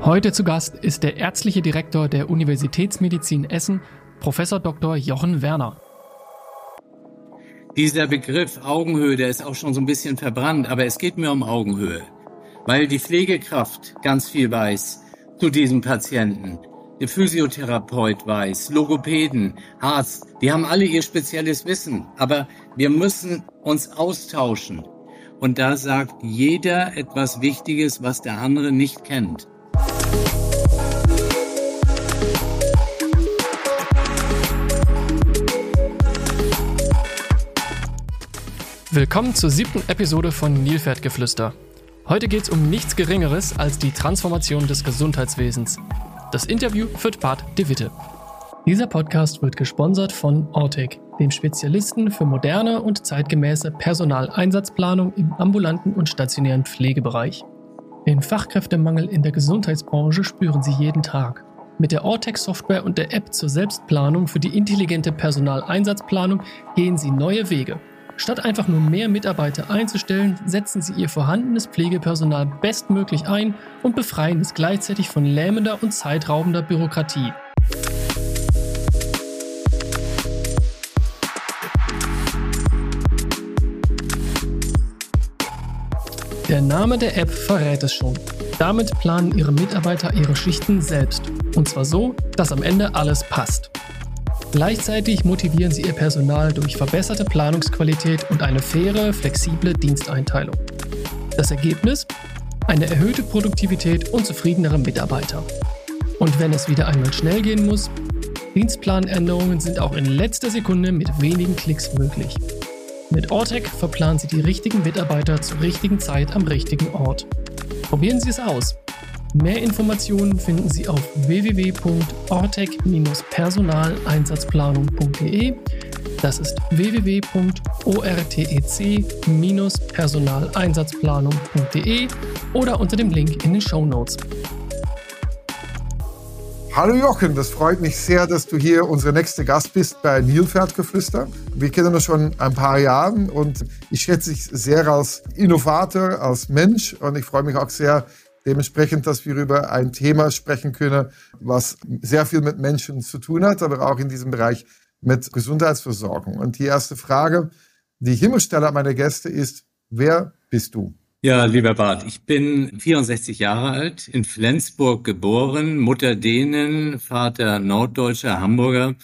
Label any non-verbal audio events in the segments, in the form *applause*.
Heute zu Gast ist der ärztliche Direktor der Universitätsmedizin Essen, Professor Dr. Jochen Werner. Dieser Begriff Augenhöhe, der ist auch schon so ein bisschen verbrannt, aber es geht mir um Augenhöhe, weil die Pflegekraft ganz viel weiß zu diesem Patienten. Der Physiotherapeut weiß, Logopäden, Arzt, die haben alle ihr spezielles Wissen, aber wir müssen uns austauschen. Und da sagt jeder etwas Wichtiges, was der andere nicht kennt. Willkommen zur siebten Episode von Nilpferdgeflüster. Heute geht es um nichts Geringeres als die Transformation des Gesundheitswesens. Das Interview führt Bart De Witte. Dieser Podcast wird gesponsert von Ortec, dem Spezialisten für moderne und zeitgemäße Personaleinsatzplanung im ambulanten und stationären Pflegebereich. Den Fachkräftemangel in der Gesundheitsbranche spüren sie jeden Tag. Mit der Ortec-Software und der App zur Selbstplanung für die intelligente Personaleinsatzplanung gehen sie neue Wege Statt einfach nur mehr Mitarbeiter einzustellen, setzen sie ihr vorhandenes Pflegepersonal bestmöglich ein und befreien es gleichzeitig von lähmender und zeitraubender Bürokratie. Der Name der App verrät es schon. Damit planen ihre Mitarbeiter ihre Schichten selbst. Und zwar so, dass am Ende alles passt. Gleichzeitig motivieren sie ihr Personal durch verbesserte Planungsqualität und eine faire, flexible Diensteinteilung. Das Ergebnis? Eine erhöhte Produktivität und zufriedenere Mitarbeiter. Und wenn es wieder einmal schnell gehen muss, Dienstplanänderungen sind auch in letzter Sekunde mit wenigen Klicks möglich. Mit Ortec verplanen Sie die richtigen Mitarbeiter zur richtigen Zeit am richtigen Ort. Probieren Sie es aus. Mehr Informationen finden Sie auf www.ortec-personaleinsatzplanung.de. Das ist www.ortec-personaleinsatzplanung.de oder unter dem Link in den Show Notes. Hallo Jochen, das freut mich sehr, dass du hier unsere nächste Gast bist bei Nilpferdgeflüster. Wir kennen uns schon ein paar Jahre und ich schätze dich sehr als Innovator, als Mensch und ich freue mich auch sehr, Dementsprechend, dass wir über ein Thema sprechen können, was sehr viel mit Menschen zu tun hat, aber auch in diesem Bereich mit Gesundheitsversorgung. Und die erste Frage, die ich immer stelle an meine Gäste ist, wer bist du? Ja, lieber Bart, ich bin 64 Jahre alt, in Flensburg geboren, Mutter Dänen, Vater Norddeutscher, Hamburger.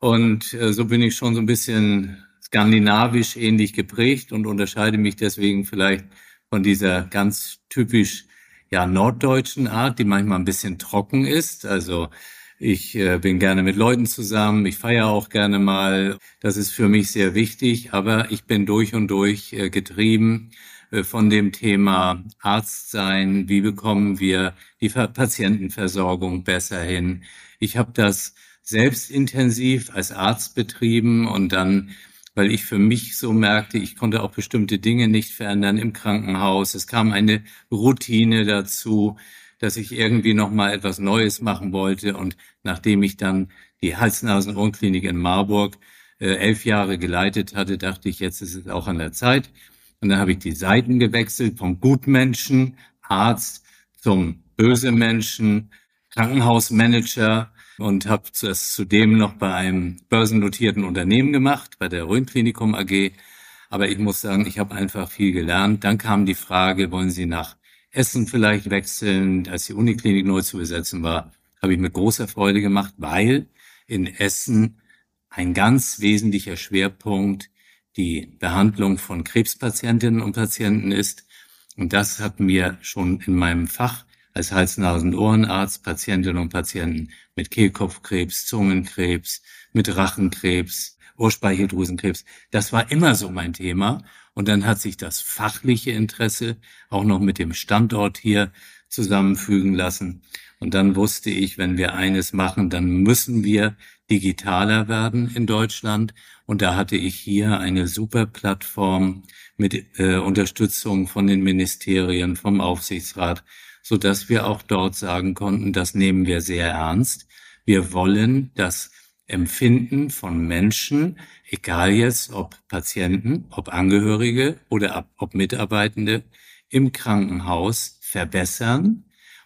Und äh, so bin ich schon so ein bisschen skandinavisch ähnlich geprägt und unterscheide mich deswegen vielleicht von dieser ganz typisch ja, norddeutschen Art, die manchmal ein bisschen trocken ist. Also ich äh, bin gerne mit Leuten zusammen, ich feiere auch gerne mal. Das ist für mich sehr wichtig, aber ich bin durch und durch äh, getrieben von dem Thema Arzt sein. Wie bekommen wir die Patientenversorgung besser hin? Ich habe das selbst intensiv als Arzt betrieben und dann weil ich für mich so merkte, ich konnte auch bestimmte Dinge nicht verändern im Krankenhaus. Es kam eine Routine dazu, dass ich irgendwie noch mal etwas Neues machen wollte. Und nachdem ich dann die Hals-Nasen-Ohrenklinik in Marburg äh, elf Jahre geleitet hatte, dachte ich, jetzt ist es auch an der Zeit. Und dann habe ich die Seiten gewechselt vom Gutmenschen, Arzt zum böse Menschen, Krankenhausmanager und habe das zudem noch bei einem börsennotierten Unternehmen gemacht, bei der Rhön AG. Aber ich muss sagen, ich habe einfach viel gelernt. Dann kam die Frage, wollen Sie nach Essen vielleicht wechseln? Als die Uniklinik neu zu besetzen war, habe ich mit großer Freude gemacht, weil in Essen ein ganz wesentlicher Schwerpunkt die Behandlung von Krebspatientinnen und Patienten ist. Und das hat mir schon in meinem Fach als Hals-Nasen-Ohrenarzt Patientinnen und Patienten mit Kehlkopfkrebs, Zungenkrebs, mit Rachenkrebs, Ohrspeicheldrüsenkrebs. Das war immer so mein Thema. Und dann hat sich das fachliche Interesse auch noch mit dem Standort hier zusammenfügen lassen. Und dann wusste ich, wenn wir eines machen, dann müssen wir digitaler werden in Deutschland. Und da hatte ich hier eine super Plattform mit äh, Unterstützung von den Ministerien, vom Aufsichtsrat, so dass wir auch dort sagen konnten, das nehmen wir sehr ernst. Wir wollen das Empfinden von Menschen, egal jetzt ob Patienten, ob Angehörige oder ob Mitarbeitende im Krankenhaus verbessern.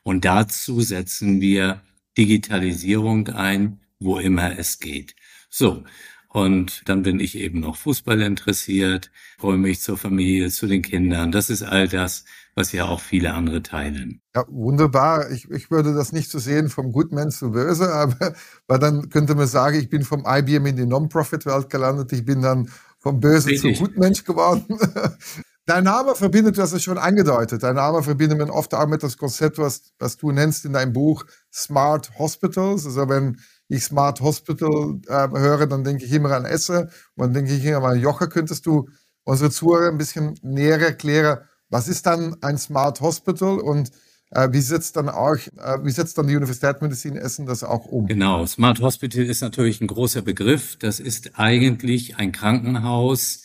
Und dazu setzen wir Digitalisierung ein, wo immer es geht. So. Und dann bin ich eben noch Fußball interessiert, freue mich zur Familie, zu den Kindern. Das ist all das, was ja auch viele andere teilen. Ja, wunderbar. Ich, ich würde das nicht so sehen vom Goodman zu Böse, *laughs* aber weil dann könnte man sagen, ich bin vom IBM in die Non-Profit-Welt gelandet, ich bin dann vom Böse Richtig. zum Gutmensch geworden. *laughs* Dein Name verbindet, du hast es schon angedeutet, dein Name verbindet man oft auch mit das Konzept, was, was du nennst in deinem Buch Smart Hospitals. Also wenn ich Smart Hospital äh, höre, dann denke ich immer an Essen und dann denke ich immer an Joche. Könntest du unsere Zuhörer ein bisschen näher erklären, was ist dann ein Smart Hospital und äh, wie setzt dann auch, äh, wie setzt dann die Universität Medizin Essen das auch um? Genau, Smart Hospital ist natürlich ein großer Begriff. Das ist eigentlich ein Krankenhaus,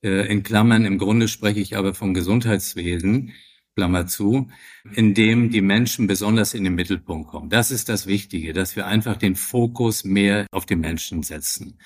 in Klammern, im Grunde spreche ich aber vom Gesundheitswesen, Klammer zu, in dem die Menschen besonders in den Mittelpunkt kommen. Das ist das Wichtige, dass wir einfach den Fokus mehr auf die Menschen setzen.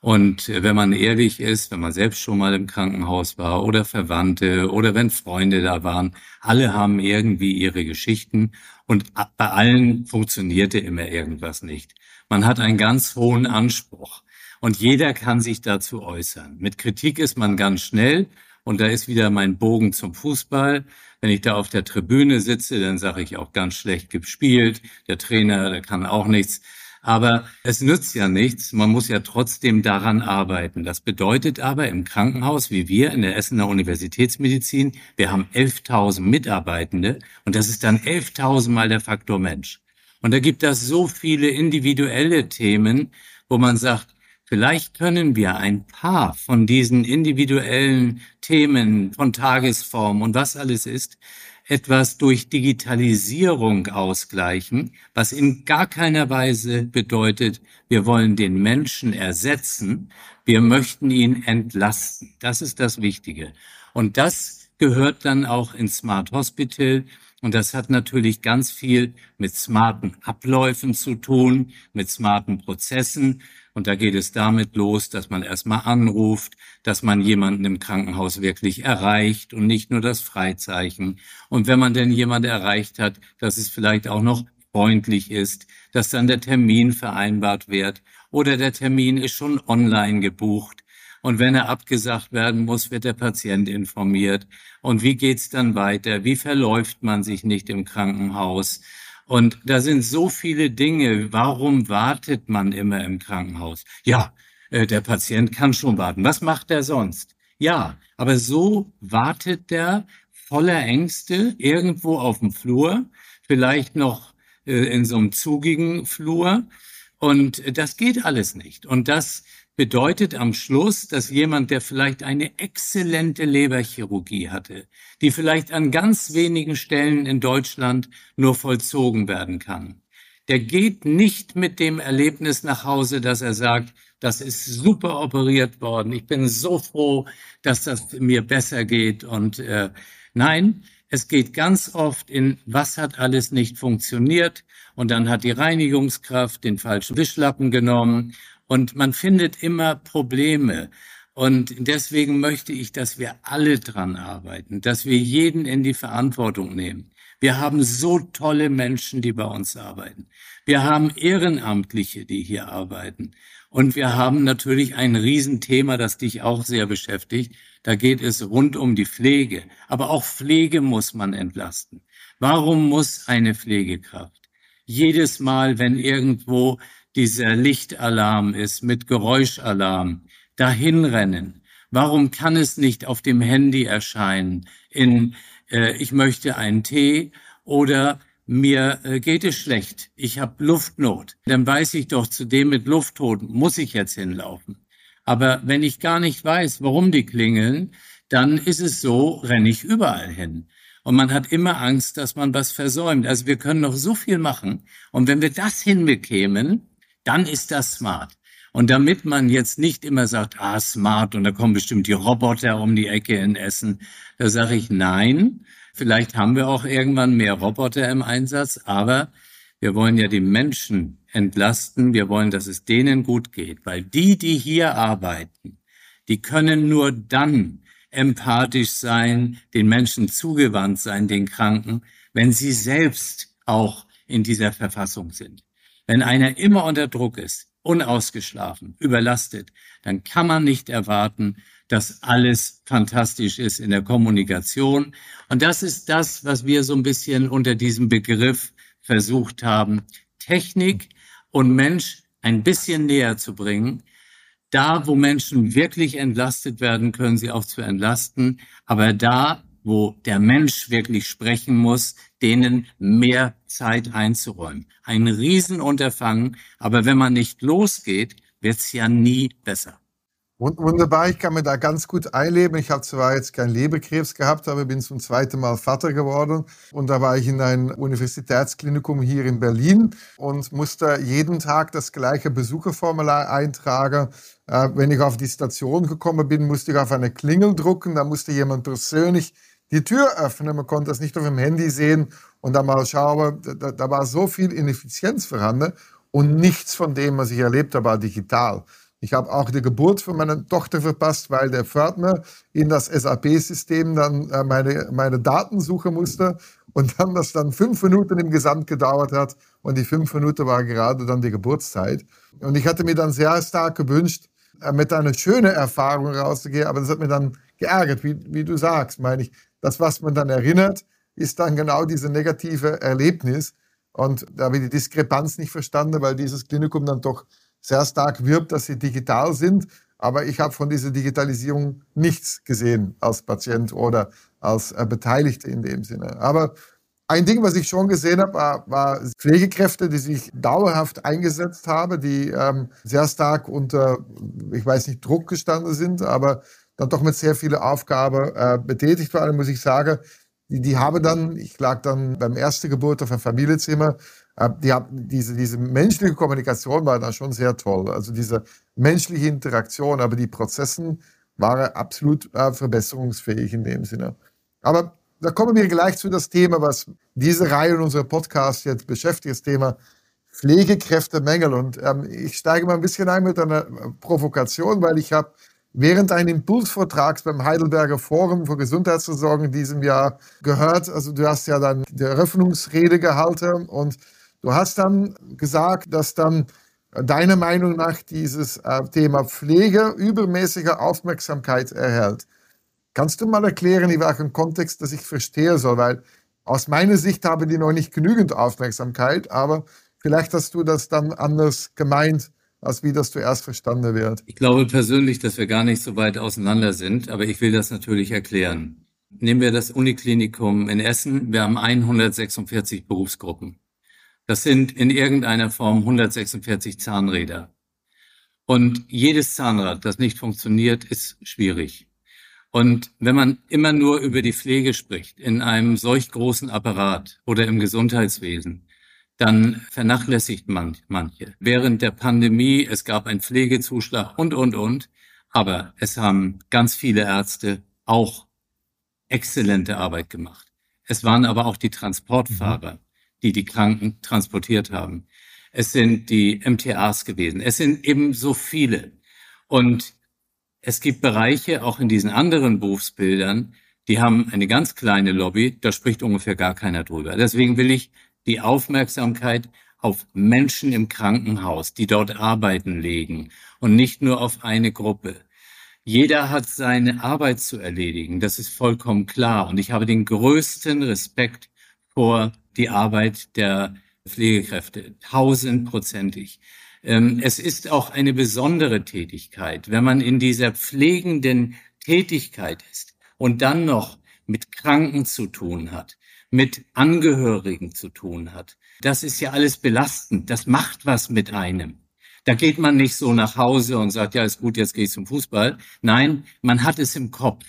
Und wenn man ehrlich ist, wenn man selbst schon mal im Krankenhaus war oder Verwandte oder wenn Freunde da waren, alle haben irgendwie ihre Geschichten und bei allen funktionierte immer irgendwas nicht. Man hat einen ganz hohen Anspruch. Und jeder kann sich dazu äußern. Mit Kritik ist man ganz schnell. Und da ist wieder mein Bogen zum Fußball. Wenn ich da auf der Tribüne sitze, dann sage ich auch ganz schlecht gespielt. Der Trainer, der kann auch nichts. Aber es nützt ja nichts. Man muss ja trotzdem daran arbeiten. Das bedeutet aber im Krankenhaus, wie wir in der Essener Universitätsmedizin, wir haben 11.000 Mitarbeitende und das ist dann 11.000 mal der Faktor Mensch. Und da gibt es so viele individuelle Themen, wo man sagt, Vielleicht können wir ein paar von diesen individuellen Themen von Tagesform und was alles ist, etwas durch Digitalisierung ausgleichen, was in gar keiner Weise bedeutet, wir wollen den Menschen ersetzen, wir möchten ihn entlasten. Das ist das Wichtige. Und das gehört dann auch ins Smart Hospital. Und das hat natürlich ganz viel mit smarten Abläufen zu tun, mit smarten Prozessen, und da geht es damit los, dass man erstmal anruft, dass man jemanden im Krankenhaus wirklich erreicht und nicht nur das Freizeichen. Und wenn man denn jemanden erreicht hat, dass es vielleicht auch noch freundlich ist, dass dann der Termin vereinbart wird oder der Termin ist schon online gebucht. Und wenn er abgesagt werden muss, wird der Patient informiert. Und wie geht's dann weiter? Wie verläuft man sich nicht im Krankenhaus? Und da sind so viele Dinge. Warum wartet man immer im Krankenhaus? Ja, äh, der Patient kann schon warten. Was macht er sonst? Ja, aber so wartet der voller Ängste irgendwo auf dem Flur, vielleicht noch äh, in so einem zugigen Flur. Und das geht alles nicht. Und das bedeutet am Schluss, dass jemand, der vielleicht eine exzellente Leberchirurgie hatte, die vielleicht an ganz wenigen Stellen in Deutschland nur vollzogen werden kann, der geht nicht mit dem Erlebnis nach Hause, dass er sagt, das ist super operiert worden, ich bin so froh, dass das mir besser geht. Und äh, nein, es geht ganz oft in, was hat alles nicht funktioniert? Und dann hat die Reinigungskraft den falschen Wischlappen genommen und man findet immer Probleme. Und deswegen möchte ich, dass wir alle dran arbeiten, dass wir jeden in die Verantwortung nehmen. Wir haben so tolle Menschen, die bei uns arbeiten. Wir haben Ehrenamtliche, die hier arbeiten. Und wir haben natürlich ein Riesenthema, das dich auch sehr beschäftigt. Da geht es rund um die Pflege. Aber auch Pflege muss man entlasten. Warum muss eine Pflegekraft jedes Mal, wenn irgendwo dieser Lichtalarm ist mit Geräuschalarm, dahin rennen? Warum kann es nicht auf dem Handy erscheinen in äh, ich möchte einen Tee oder mir äh, geht es schlecht, ich habe Luftnot, dann weiß ich doch, zu dem mit Luftnot muss ich jetzt hinlaufen. Aber wenn ich gar nicht weiß, warum die klingeln, dann ist es so, renne ich überall hin. Und man hat immer Angst, dass man was versäumt. Also wir können noch so viel machen. Und wenn wir das hinbekämen, dann ist das smart. Und damit man jetzt nicht immer sagt, ah, smart, und da kommen bestimmt die Roboter um die Ecke in Essen, da sage ich nein. Vielleicht haben wir auch irgendwann mehr Roboter im Einsatz, aber wir wollen ja die Menschen entlasten. Wir wollen, dass es denen gut geht, weil die, die hier arbeiten, die können nur dann empathisch sein, den Menschen zugewandt sein, den Kranken, wenn sie selbst auch in dieser Verfassung sind. Wenn einer immer unter Druck ist, unausgeschlafen, überlastet, dann kann man nicht erwarten, dass alles fantastisch ist in der Kommunikation. Und das ist das, was wir so ein bisschen unter diesem Begriff versucht haben, Technik und Mensch ein bisschen näher zu bringen. Da, wo Menschen wirklich entlastet werden, können sie auch zu entlasten. Aber da, wo der Mensch wirklich sprechen muss, denen mehr Zeit einzuräumen. Ein Riesenunterfangen, aber wenn man nicht losgeht, wird's ja nie besser. Wunderbar, ich kann mir da ganz gut einleben. Ich habe zwar jetzt keinen Leberkrebs gehabt, aber bin zum zweiten Mal Vater geworden. Und da war ich in ein Universitätsklinikum hier in Berlin und musste jeden Tag das gleiche Besucherformular eintragen. Äh, wenn ich auf die Station gekommen bin, musste ich auf eine Klingel drucken. Da musste jemand persönlich die Tür öffnen. Man konnte das nicht auf dem Handy sehen und dann mal schauen. Da, da war so viel Ineffizienz vorhanden und nichts von dem, was ich erlebt habe, war digital. Ich habe auch die Geburt von meiner Tochter verpasst, weil der Pförtner in das SAP-System dann äh, meine, meine Daten suchen musste und dann das dann fünf Minuten im Gesamt gedauert hat und die fünf Minuten war gerade dann die Geburtszeit. Und ich hatte mir dann sehr stark gewünscht, äh, mit einer schönen Erfahrung rauszugehen, aber das hat mir dann geärgert, wie, wie du sagst, meine ich. Das, was man dann erinnert, ist dann genau diese negative Erlebnis. Und da habe ich die Diskrepanz nicht verstanden, weil dieses Klinikum dann doch sehr stark wirbt, dass sie digital sind. Aber ich habe von dieser Digitalisierung nichts gesehen als Patient oder als äh, Beteiligte in dem Sinne. Aber ein Ding, was ich schon gesehen habe, war, war Pflegekräfte, die sich dauerhaft eingesetzt haben, die ähm, sehr stark unter, ich weiß nicht, Druck gestanden sind, aber dann doch mit sehr vielen Aufgaben äh, betätigt waren, muss ich sagen. Die, die haben dann, ich lag dann beim ersten Geburt auf einem Familienzimmer, äh, die haben, diese, diese menschliche Kommunikation war da schon sehr toll. Also diese menschliche Interaktion, aber die Prozessen waren absolut äh, verbesserungsfähig in dem Sinne. Aber da kommen wir gleich zu das Thema, was diese Reihe in unserem Podcast jetzt beschäftigt, das Thema Pflegekräftemängel. Und ähm, ich steige mal ein bisschen ein mit einer Provokation, weil ich habe während eines Impulsvortrags beim Heidelberger Forum für Gesundheitsversorgung in diesem Jahr gehört, also du hast ja dann die Eröffnungsrede gehalten und Du hast dann gesagt, dass dann deiner Meinung nach dieses äh, Thema Pflege übermäßige Aufmerksamkeit erhält. Kannst du mal erklären, in welchem Kontext das ich verstehe soll? Weil aus meiner Sicht haben die noch nicht genügend Aufmerksamkeit, aber vielleicht hast du das dann anders gemeint, als wie das zuerst verstanden wird. Ich glaube persönlich, dass wir gar nicht so weit auseinander sind, aber ich will das natürlich erklären. Nehmen wir das Uniklinikum in Essen. Wir haben 146 Berufsgruppen. Das sind in irgendeiner Form 146 Zahnräder. Und jedes Zahnrad, das nicht funktioniert, ist schwierig. Und wenn man immer nur über die Pflege spricht, in einem solch großen Apparat oder im Gesundheitswesen, dann vernachlässigt man manche. Während der Pandemie, es gab einen Pflegezuschlag und, und, und. Aber es haben ganz viele Ärzte auch exzellente Arbeit gemacht. Es waren aber auch die Transportfahrer. Mhm die die Kranken transportiert haben. Es sind die MTAs gewesen. Es sind eben so viele. Und es gibt Bereiche, auch in diesen anderen Berufsbildern, die haben eine ganz kleine Lobby, da spricht ungefähr gar keiner drüber. Deswegen will ich die Aufmerksamkeit auf Menschen im Krankenhaus, die dort arbeiten, legen und nicht nur auf eine Gruppe. Jeder hat seine Arbeit zu erledigen, das ist vollkommen klar. Und ich habe den größten Respekt vor die Arbeit der Pflegekräfte, tausendprozentig. Ähm, es ist auch eine besondere Tätigkeit, wenn man in dieser pflegenden Tätigkeit ist und dann noch mit Kranken zu tun hat, mit Angehörigen zu tun hat. Das ist ja alles belastend. Das macht was mit einem. Da geht man nicht so nach Hause und sagt, ja, ist gut, jetzt gehe ich zum Fußball. Nein, man hat es im Kopf.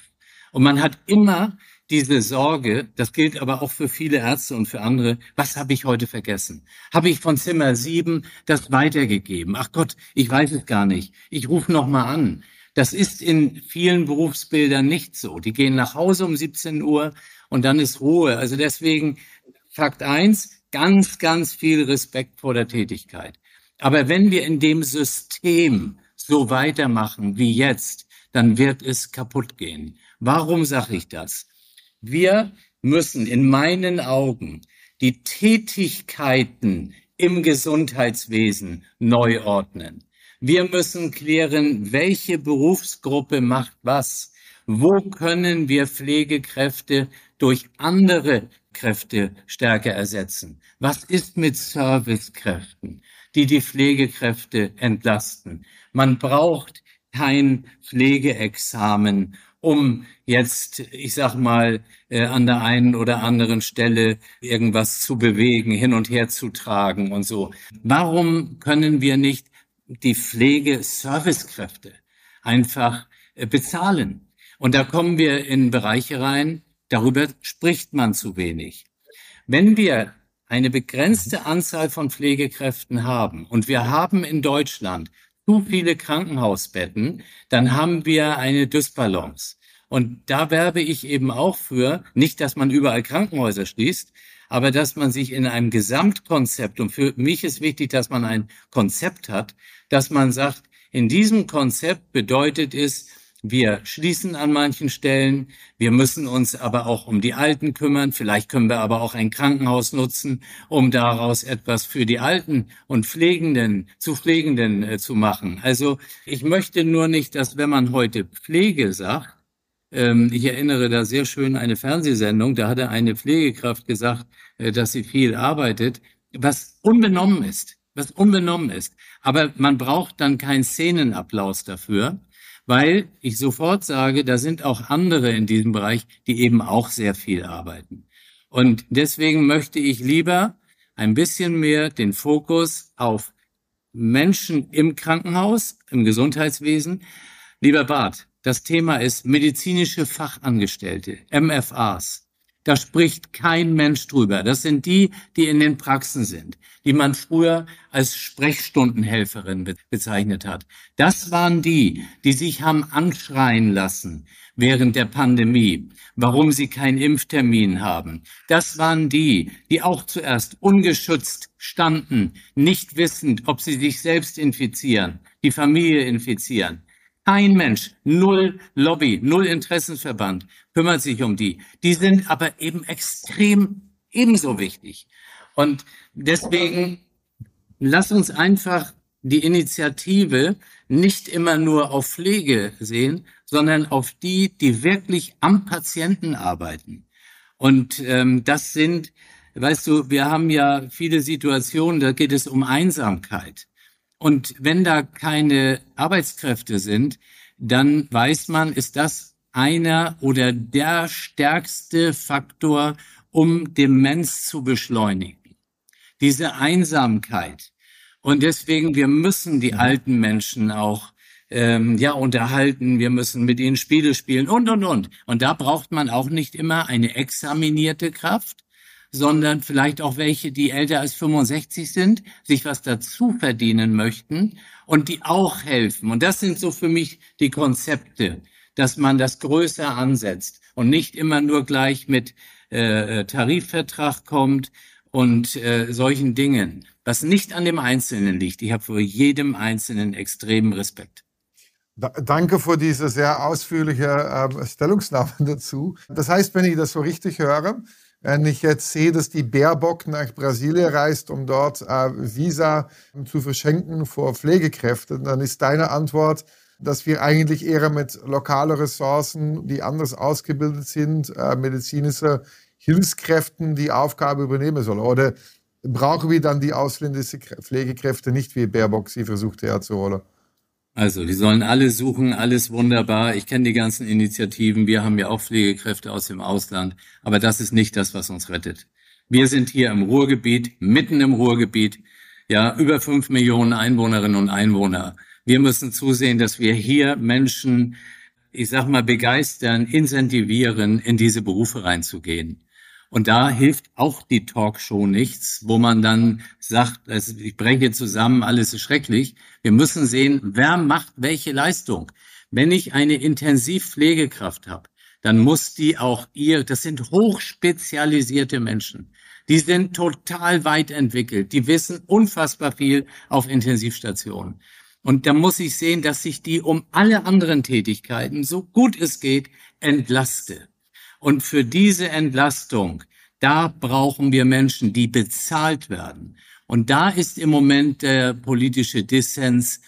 Und man hat immer diese Sorge, das gilt aber auch für viele Ärzte und für andere, was habe ich heute vergessen? Habe ich von Zimmer sieben das weitergegeben? Ach Gott, ich weiß es gar nicht. Ich rufe noch mal an. Das ist in vielen Berufsbildern nicht so. Die gehen nach Hause um 17 Uhr und dann ist Ruhe. Also deswegen Fakt eins, ganz, ganz viel Respekt vor der Tätigkeit. Aber wenn wir in dem System so weitermachen wie jetzt, dann wird es kaputt gehen. Warum sage ich das? Wir müssen in meinen Augen die Tätigkeiten im Gesundheitswesen neu ordnen. Wir müssen klären, welche Berufsgruppe macht was. Wo können wir Pflegekräfte durch andere Kräfte stärker ersetzen? Was ist mit Servicekräften, die die Pflegekräfte entlasten? Man braucht kein Pflegeexamen, um jetzt, ich sag mal, äh, an der einen oder anderen Stelle irgendwas zu bewegen, hin und her zu tragen und so. Warum können wir nicht die Pflegeservicekräfte einfach äh, bezahlen? Und da kommen wir in Bereiche rein, darüber spricht man zu wenig. Wenn wir eine begrenzte Anzahl von Pflegekräften haben und wir haben in Deutschland zu viele Krankenhausbetten, dann haben wir eine Dysbalance. Und da werbe ich eben auch für, nicht, dass man überall Krankenhäuser schließt, aber dass man sich in einem Gesamtkonzept, und für mich ist wichtig, dass man ein Konzept hat, dass man sagt, in diesem Konzept bedeutet es, wir schließen an manchen Stellen. Wir müssen uns aber auch um die Alten kümmern. Vielleicht können wir aber auch ein Krankenhaus nutzen, um daraus etwas für die Alten und Pflegenden, zu Pflegenden äh, zu machen. Also ich möchte nur nicht, dass wenn man heute Pflege sagt, ich erinnere da sehr schön eine Fernsehsendung, da hatte eine Pflegekraft gesagt, äh, dass sie viel arbeitet, was unbenommen ist, was unbenommen ist. Aber man braucht dann keinen Szenenapplaus dafür weil ich sofort sage, da sind auch andere in diesem Bereich, die eben auch sehr viel arbeiten. Und deswegen möchte ich lieber ein bisschen mehr den Fokus auf Menschen im Krankenhaus, im Gesundheitswesen. Lieber Bart, das Thema ist medizinische Fachangestellte, MFAs. Da spricht kein Mensch drüber. Das sind die, die in den Praxen sind, die man früher als Sprechstundenhelferin bezeichnet hat. Das waren die, die sich haben anschreien lassen während der Pandemie, warum sie keinen Impftermin haben. Das waren die, die auch zuerst ungeschützt standen, nicht wissend, ob sie sich selbst infizieren, die Familie infizieren. Kein Mensch, null Lobby, null Interessenverband kümmert sich um die. Die sind aber eben extrem ebenso wichtig. Und deswegen lass uns einfach die Initiative nicht immer nur auf Pflege sehen, sondern auf die, die wirklich am Patienten arbeiten. Und ähm, das sind, weißt du, wir haben ja viele Situationen, da geht es um Einsamkeit. Und wenn da keine Arbeitskräfte sind, dann weiß man, ist das einer oder der stärkste Faktor, um Demenz zu beschleunigen. Diese Einsamkeit. Und deswegen, wir müssen die alten Menschen auch ähm, ja unterhalten, wir müssen mit ihnen Spiele spielen und und und. Und da braucht man auch nicht immer eine examinierte Kraft, sondern vielleicht auch welche, die älter als 65 sind, sich was dazu verdienen möchten und die auch helfen. Und das sind so für mich die Konzepte, dass man das größer ansetzt und nicht immer nur gleich mit äh, äh Tarifvertrag kommt und äh, solchen Dingen, was nicht an dem Einzelnen liegt. Ich habe vor jedem Einzelnen extremen Respekt. Danke für diese sehr ausführliche äh, Stellungnahme *laughs* dazu. Das heißt, wenn ich das so richtig höre, wenn ich jetzt sehe, dass die Baerbock nach Brasilien reist, um dort äh, Visa zu verschenken vor Pflegekräften, dann ist deine Antwort, dass wir eigentlich eher mit lokalen Ressourcen, die anders ausgebildet sind, äh, medizinische Hilfskräften die Aufgabe übernehmen sollen. Oder brauchen wir dann die ausländischen Pflegekräfte nicht, wie Baerbock sie versucht herzuholen? Also, die sollen alle suchen, alles wunderbar. Ich kenne die ganzen Initiativen. Wir haben ja auch Pflegekräfte aus dem Ausland. Aber das ist nicht das, was uns rettet. Wir sind hier im Ruhrgebiet, mitten im Ruhrgebiet. Ja, über fünf Millionen Einwohnerinnen und Einwohner. Wir müssen zusehen, dass wir hier Menschen, ich sag mal, begeistern, incentivieren, in diese Berufe reinzugehen. Und da hilft auch die Talkshow nichts, wo man dann sagt, ich breche zusammen, alles ist schrecklich. Wir müssen sehen, wer macht welche Leistung. Wenn ich eine Intensivpflegekraft habe, dann muss die auch ihr, das sind hochspezialisierte Menschen. Die sind total weit entwickelt. Die wissen unfassbar viel auf Intensivstationen. Und da muss ich sehen, dass ich die um alle anderen Tätigkeiten, so gut es geht, entlaste. Und für diese Entlastung, Da brauchen wir Menschen, die bezahlt werden. Und da ist im Moment der politische Dissens,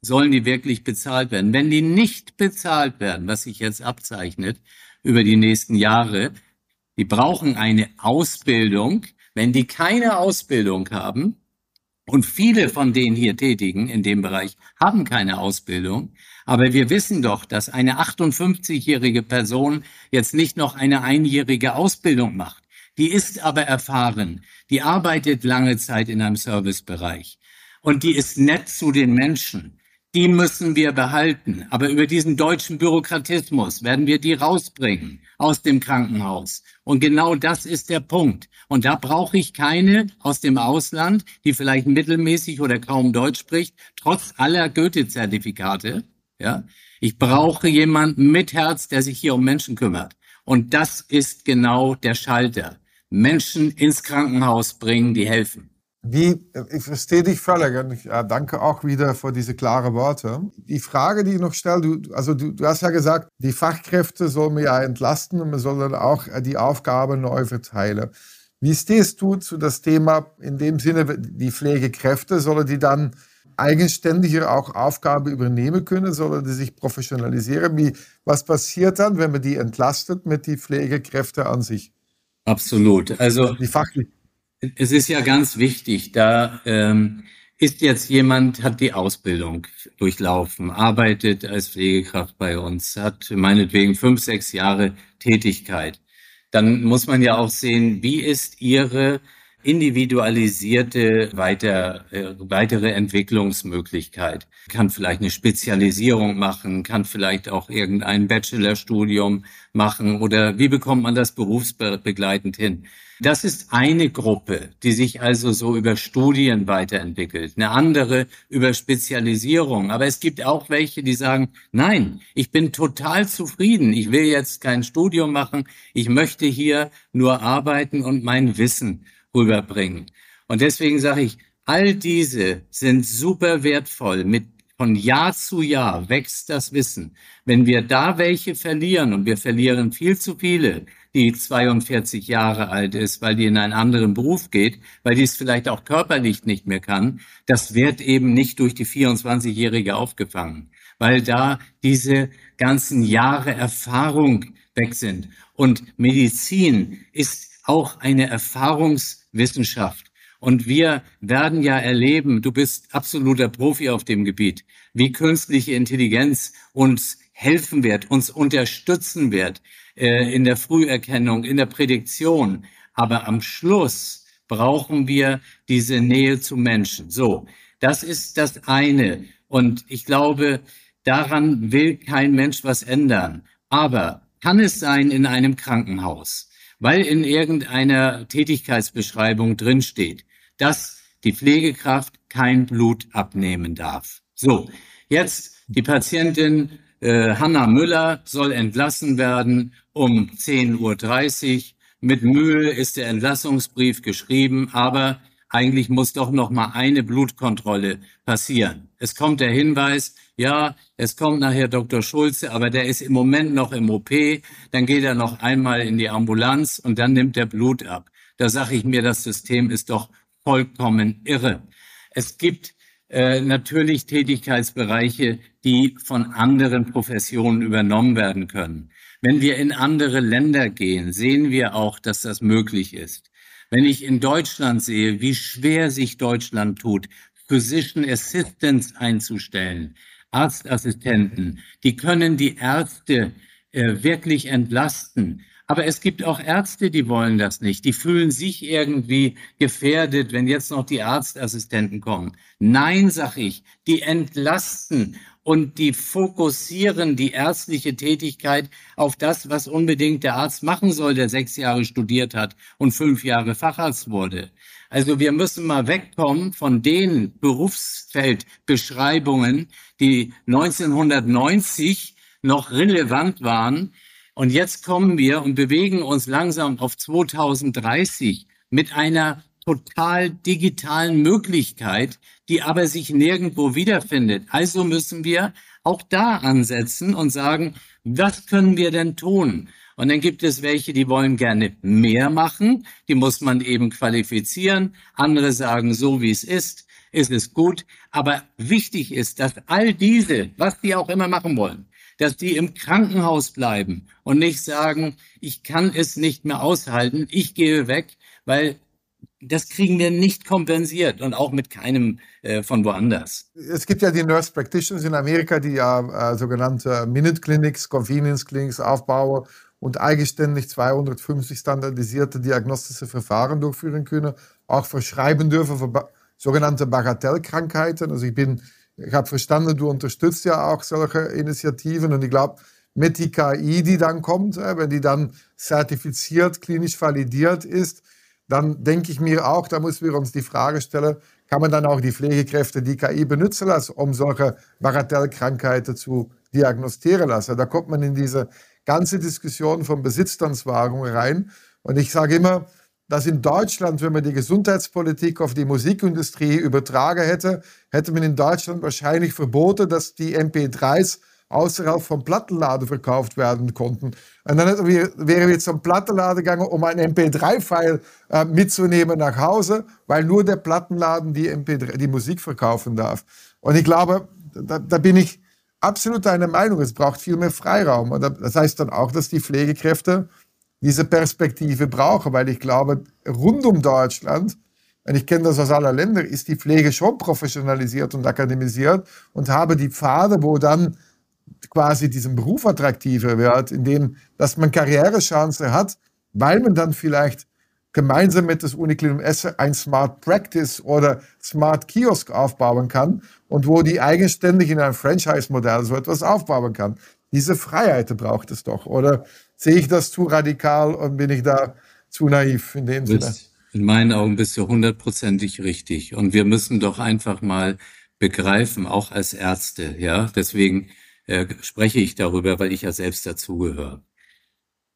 sollen die wirklich bezahlt werden? Wenn die nicht bezahlt werden, was sich jetzt abzeichnet über die nächsten Jahre, die brauchen eine Ausbildung. Wenn die keine Ausbildung haben, und viele von den hier Tätigen in dem Bereich haben keine Ausbildung, aber wir wissen doch, dass eine 58-jährige Person jetzt nicht noch eine einjährige Ausbildung macht. Die ist aber erfahren, die arbeitet lange Zeit in einem Servicebereich und die ist nett zu den Menschen. Die müssen wir behalten. Aber über diesen deutschen Bürokratismus werden wir die rausbringen aus dem Krankenhaus. Und genau das ist der Punkt. Und da brauche ich keine aus dem Ausland, die vielleicht mittelmäßig oder kaum Deutsch spricht, trotz aller Goethe-Zertifikate. Ja, ich brauche jemanden mit Herz, der sich hier um Menschen kümmert. Und das ist genau der Schalter. Menschen ins Krankenhaus bringen, die helfen. Wie, ich verstehe dich völlig und ja, danke auch wieder für diese klaren Worte. Die Frage, die ich noch stelle, du, also du, du hast ja gesagt, die Fachkräfte sollen wir ja entlasten und man soll dann auch die Aufgaben neu verteilen. Wie stehst du zu das Thema in dem Sinne, die Pflegekräfte, sollen die dann eigenständiger auch Aufgaben übernehmen können, sollen die sich professionalisieren? Wie, was passiert dann, wenn man die entlastet mit die Pflegekräfte an sich? Absolut. Also die fachlich. Es ist ja ganz wichtig, da ähm, ist jetzt jemand, hat die Ausbildung durchlaufen, arbeitet als Pflegekraft bei uns, hat meinetwegen fünf, sechs Jahre Tätigkeit. Dann muss man ja auch sehen, wie ist ihre individualisierte weiter, äh, weitere Entwicklungsmöglichkeit. Kann vielleicht eine Spezialisierung machen, kann vielleicht auch irgendein Bachelorstudium machen oder wie bekommt man das berufsbegleitend hin? Das ist eine Gruppe, die sich also so über Studien weiterentwickelt, eine andere über Spezialisierung. Aber es gibt auch welche, die sagen, nein, ich bin total zufrieden, ich will jetzt kein Studium machen, ich möchte hier nur arbeiten und mein Wissen rüberbringen. Und deswegen sage ich, all diese sind super wertvoll. Mit von Jahr zu Jahr wächst das Wissen. Wenn wir da welche verlieren, und wir verlieren viel zu viele, die 42 Jahre alt ist, weil die in einen anderen Beruf geht, weil die es vielleicht auch körperlich nicht mehr kann, das wird eben nicht durch die 24-Jährige aufgefangen, weil da diese ganzen Jahre Erfahrung weg sind. Und Medizin ist auch eine Erfahrungswissenschaft. Und wir werden ja erleben, du bist absoluter Profi auf dem Gebiet, wie künstliche Intelligenz uns helfen wird, uns unterstützen wird äh, in der Früherkennung, in der Prädiktion. Aber am Schluss brauchen wir diese Nähe zu Menschen. So, das ist das eine. Und ich glaube, daran will kein Mensch was ändern. Aber kann es sein in einem Krankenhaus? Weil in irgendeiner Tätigkeitsbeschreibung drinsteht, dass die Pflegekraft kein Blut abnehmen darf. So, jetzt die Patientin äh, Hanna Müller soll entlassen werden um 10.30 Uhr. Mit Mühe ist der Entlassungsbrief geschrieben, aber eigentlich muss doch noch mal eine Blutkontrolle passieren. Es kommt der Hinweis, ja, es kommt nachher Dr. Schulze, aber der ist im Moment noch im OP, dann geht er noch einmal in die Ambulanz und dann nimmt er Blut ab. Da sage ich mir, das System ist doch vollkommen irre. Es gibt äh, natürlich Tätigkeitsbereiche, die von anderen Professionen übernommen werden können. Wenn wir in andere Länder gehen, sehen wir auch, dass das möglich ist. Wenn ich in Deutschland sehe, wie schwer sich Deutschland tut, Physician Assistants einzustellen, Arztassistenten, die können die Ärzte äh, wirklich entlasten. Aber es gibt auch Ärzte, die wollen das nicht. Die fühlen sich irgendwie gefährdet, wenn jetzt noch die Arztassistenten kommen. Nein, sag ich, die entlasten und die fokussieren die ärztliche Tätigkeit auf das, was unbedingt der Arzt machen soll, der sechs Jahre studiert hat und fünf Jahre Facharzt wurde. Also wir müssen mal wegkommen von den Berufsfeldbeschreibungen, die 1990 noch relevant waren. Und jetzt kommen wir und bewegen uns langsam auf 2030 mit einer total digitalen Möglichkeit, die aber sich nirgendwo wiederfindet. Also müssen wir auch da ansetzen und sagen, was können wir denn tun? Und dann gibt es welche, die wollen gerne mehr machen. Die muss man eben qualifizieren. Andere sagen, so wie es ist, ist es gut. Aber wichtig ist, dass all diese, was die auch immer machen wollen, dass die im Krankenhaus bleiben und nicht sagen, ich kann es nicht mehr aushalten, ich gehe weg, weil das kriegen wir nicht kompensiert und auch mit keinem äh, von woanders. Es gibt ja die Nurse Practitioners in Amerika, die ja äh, sogenannte Minute Clinics, Convenience Clinics aufbauen und eigenständig 250 standardisierte diagnostische Verfahren durchführen können, auch verschreiben dürfen für ba sogenannte Bagatellkrankheiten. Also ich bin, ich habe verstanden, du unterstützt ja auch solche Initiativen und ich glaube, mit die KI, die dann kommt, äh, wenn die dann zertifiziert, klinisch validiert ist, dann denke ich mir auch, da müssen wir uns die Frage stellen, kann man dann auch die Pflegekräfte die KI benutzen lassen, um solche Bagatellkrankheiten zu diagnostizieren lassen. Da kommt man in diese ganze Diskussion von Besitzstandswahrung rein. Und ich sage immer, dass in Deutschland, wenn man die Gesundheitspolitik auf die Musikindustrie übertragen hätte, hätte man in Deutschland wahrscheinlich verboten, dass die MP3s außerhalb vom Plattenladen verkauft werden konnten. Und dann wäre wir zum Plattenladen gegangen, um ein MP3-File äh, mitzunehmen nach Hause, weil nur der Plattenladen die, MP3, die Musik verkaufen darf. Und ich glaube, da, da bin ich absolut einer Meinung, es braucht viel mehr Freiraum. Und das heißt dann auch, dass die Pflegekräfte diese Perspektive brauchen, weil ich glaube, rund um Deutschland, und ich kenne das aus aller Länder, ist die Pflege schon professionalisiert und akademisiert und habe die Pfade, wo dann quasi diesen Beruf attraktiver wird, indem dass man Karrierechance hat, weil man dann vielleicht gemeinsam mit das Uniklinum Esse ein Smart Practice oder Smart Kiosk aufbauen kann und wo die eigenständig in einem Franchise-Modell so etwas aufbauen kann. Diese Freiheit braucht es doch. Oder sehe ich das zu radikal und bin ich da zu naiv in dem Sinne? In meinen Augen bist du hundertprozentig richtig. Und wir müssen doch einfach mal begreifen, auch als Ärzte, ja, deswegen äh, spreche ich darüber, weil ich ja selbst dazugehöre.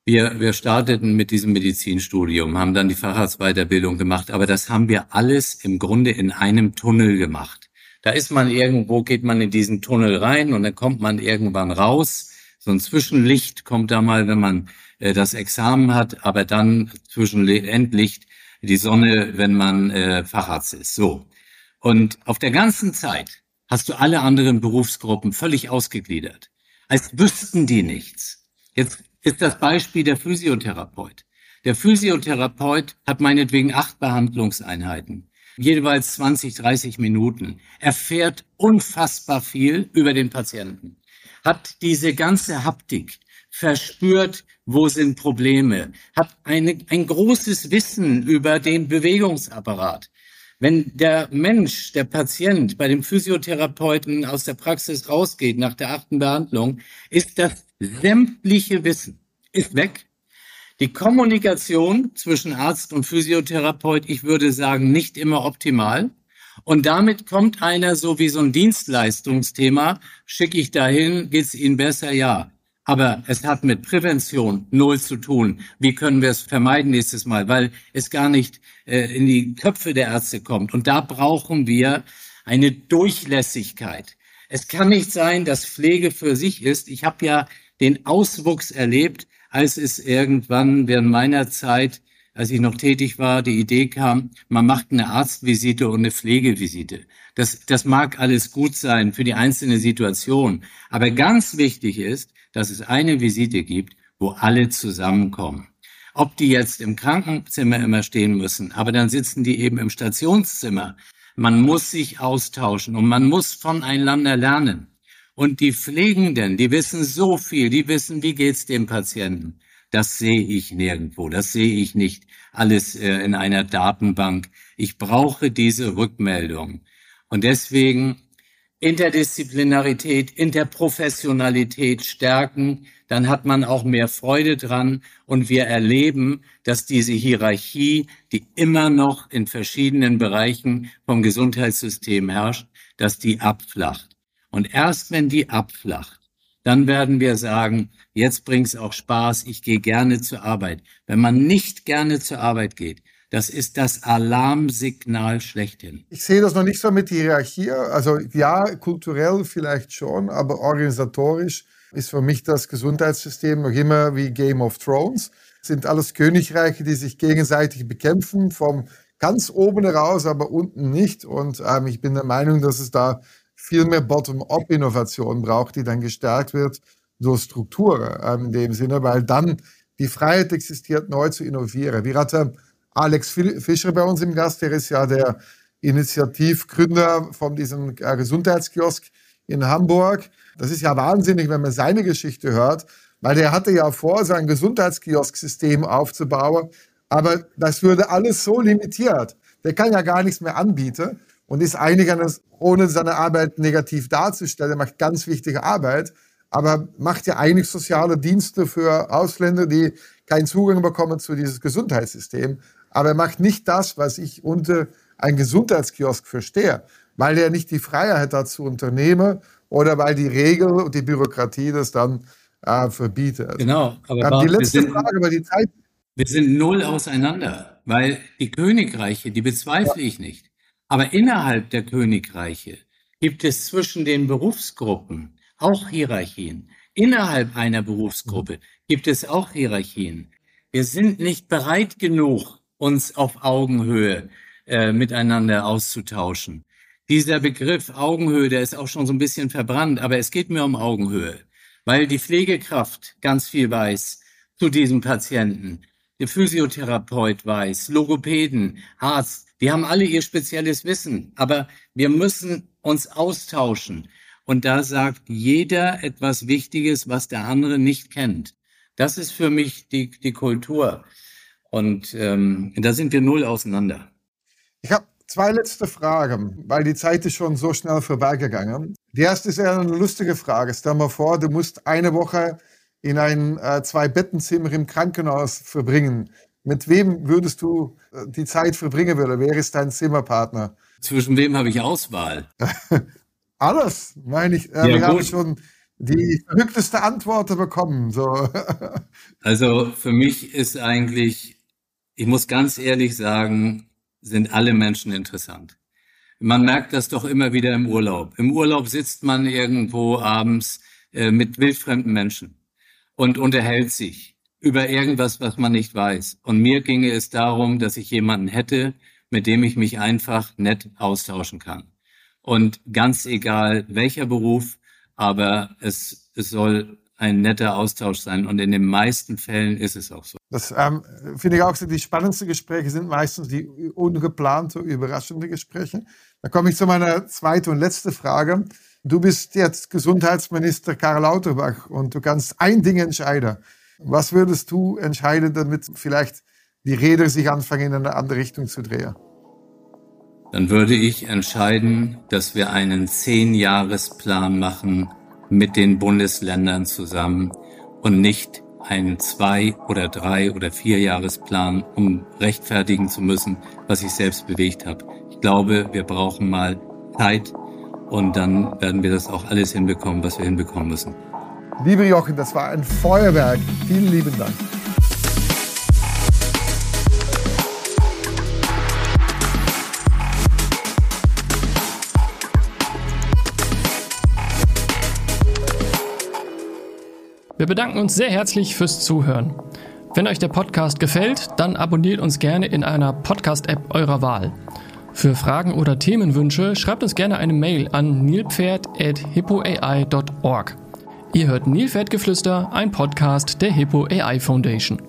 Wir, wir starteten mit diesem Medizinstudium, haben dann die Facharztweiterbildung gemacht, aber das haben wir alles im Grunde in einem Tunnel gemacht. Da ist man irgendwo, geht man in diesen Tunnel rein und dann kommt man irgendwann raus. So ein Zwischenlicht kommt da mal, wenn man äh, das Examen hat, aber dann Zwischenendlicht die Sonne, wenn man äh, Facharzt ist. So. Und auf der ganzen Zeit hast du alle anderen Berufsgruppen völlig ausgegliedert. Als wüssten die nichts. Jetzt ist das Beispiel der Physiotherapeut. Der Physiotherapeut hat meinetwegen acht Behandlungseinheiten, jeweils 20, 30 Minuten. Er fährt unfassbar viel über den Patienten, hat diese ganze Haptik, verspürt, wo sind Probleme, hat eine, ein großes Wissen über den Bewegungsapparat, wenn der Mensch, der Patient bei dem Physiotherapeuten aus der Praxis rausgeht nach der achten Behandlung, ist das sämtliche Wissen ist weg. Die Kommunikation zwischen Arzt und Physiotherapeut, ich würde sagen, nicht immer optimal. Und damit kommt einer so wie so ein Dienstleistungsthema, schicke ich dahin, geht's Ihnen besser? Ja. Aber es hat mit Prävention null zu tun. Wie können wir es vermeiden nächstes Mal? Weil es gar nicht äh, in die Köpfe der Ärzte kommt. Und da brauchen wir eine Durchlässigkeit. Es kann nicht sein, dass Pflege für sich ist. Ich habe ja den Auswuchs erlebt, als es irgendwann während meiner Zeit, als ich noch tätig war, die Idee kam, man macht eine Arztvisite und eine Pflegevisite. Das, das mag alles gut sein für die einzelne Situation. Aber ganz wichtig ist, dass es eine Visite gibt, wo alle zusammenkommen. Ob die jetzt im Krankenzimmer immer stehen müssen, aber dann sitzen die eben im Stationszimmer. Man muss sich austauschen und man muss voneinander lernen. Und die Pflegenden, die wissen so viel, die wissen, wie geht's dem Patienten. Das sehe ich nirgendwo, das sehe ich nicht alles äh, in einer Datenbank. Ich brauche diese Rückmeldung. Und deswegen Interdisziplinarität, Interprofessionalität stärken, dann hat man auch mehr Freude dran und wir erleben, dass diese Hierarchie, die immer noch in verschiedenen Bereichen vom Gesundheitssystem herrscht, dass die abflacht. Und erst wenn die abflacht, dann werden wir sagen, jetzt bringt's auch Spaß, ich gehe gerne zur Arbeit. Wenn man nicht gerne zur Arbeit geht, das ist das Alarmsignal schlechthin. Ich sehe das noch nicht so mit Hierarchie. Also ja, kulturell vielleicht schon, aber organisatorisch ist für mich das Gesundheitssystem noch immer wie Game of Thrones. Es sind alles Königreiche, die sich gegenseitig bekämpfen, vom ganz oben heraus, aber unten nicht. Und ähm, ich bin der Meinung, dass es da viel mehr Bottom-up-Innovation braucht, die dann gestärkt wird durch Strukturen ähm, in dem Sinne, weil dann die Freiheit existiert, neu zu innovieren. Wir hatten Alex Fischer bei uns im Gast, der ist ja der Initiativgründer von diesem äh, Gesundheitskiosk in Hamburg. Das ist ja wahnsinnig, wenn man seine Geschichte hört, weil der hatte ja vor, sein Gesundheitskiosk-System aufzubauen, aber das würde alles so limitiert. Der kann ja gar nichts mehr anbieten und ist einiges, ohne seine Arbeit negativ darzustellen, macht ganz wichtige Arbeit, aber macht ja eigentlich soziale Dienste für Ausländer, die keinen Zugang bekommen zu dieses Gesundheitssystem. Aber er macht nicht das, was ich unter ein Gesundheitskiosk verstehe, weil er nicht die Freiheit hat zu unternehmen oder weil die Regel und die Bürokratie das dann äh, verbietet. Genau, aber ähm, die letzte sind, Frage über die Zeit. Wir sind null auseinander, weil die Königreiche, die bezweifle ja. ich nicht. Aber innerhalb der Königreiche gibt es zwischen den Berufsgruppen auch Hierarchien. Innerhalb einer Berufsgruppe gibt es auch Hierarchien. Wir sind nicht bereit genug, uns auf Augenhöhe äh, miteinander auszutauschen. Dieser Begriff Augenhöhe, der ist auch schon so ein bisschen verbrannt, aber es geht mir um Augenhöhe, weil die Pflegekraft ganz viel weiß zu diesem Patienten. Der Physiotherapeut weiß, Logopäden, Arzt, die haben alle ihr spezielles Wissen, aber wir müssen uns austauschen. Und da sagt jeder etwas Wichtiges, was der andere nicht kennt. Das ist für mich die, die Kultur. Und ähm, da sind wir null auseinander. Ich habe zwei letzte Fragen, weil die Zeit ist schon so schnell vorbeigegangen. Die erste ist eher eine lustige Frage. Stell mal vor, du musst eine Woche in ein äh, Zwei-Bettenzimmer im Krankenhaus verbringen. Mit wem würdest du äh, die Zeit verbringen wollen? Wer ist dein Zimmerpartner? Zwischen wem habe ich Auswahl? *laughs* Alles, meine ich. Äh, ja, wir gut. haben schon die verrückteste Antwort bekommen. So. *laughs* also für mich ist eigentlich, ich muss ganz ehrlich sagen, sind alle Menschen interessant. Man merkt das doch immer wieder im Urlaub. Im Urlaub sitzt man irgendwo abends äh, mit wildfremden Menschen und unterhält sich über irgendwas, was man nicht weiß. Und mir ginge es darum, dass ich jemanden hätte, mit dem ich mich einfach nett austauschen kann. Und ganz egal welcher Beruf, aber es, es soll ein netter Austausch sein. Und in den meisten Fällen ist es auch so. Das ähm, finde ich auch so. Die spannendsten Gespräche sind meistens die ungeplante, überraschende Gespräche. Da komme ich zu meiner zweiten und letzten Frage. Du bist jetzt Gesundheitsminister Karl Lauterbach und du kannst ein Ding entscheiden. Was würdest du entscheiden, damit vielleicht die Räder sich anfangen, in eine andere Richtung zu drehen? Dann würde ich entscheiden, dass wir einen Zehn-Jahres-Plan machen, mit den Bundesländern zusammen und nicht einen zwei oder drei oder vier Jahresplan, um rechtfertigen zu müssen, was ich selbst bewegt habe. Ich glaube, wir brauchen mal Zeit und dann werden wir das auch alles hinbekommen, was wir hinbekommen müssen. Liebe Jochen, das war ein Feuerwerk. Vielen lieben Dank. Wir bedanken uns sehr herzlich fürs Zuhören. Wenn euch der Podcast gefällt, dann abonniert uns gerne in einer Podcast-App eurer Wahl. Für Fragen oder Themenwünsche schreibt uns gerne eine Mail an nilpferd.hippoai.org. Ihr hört Nilpferdgeflüster, ein Podcast der Hippo AI Foundation.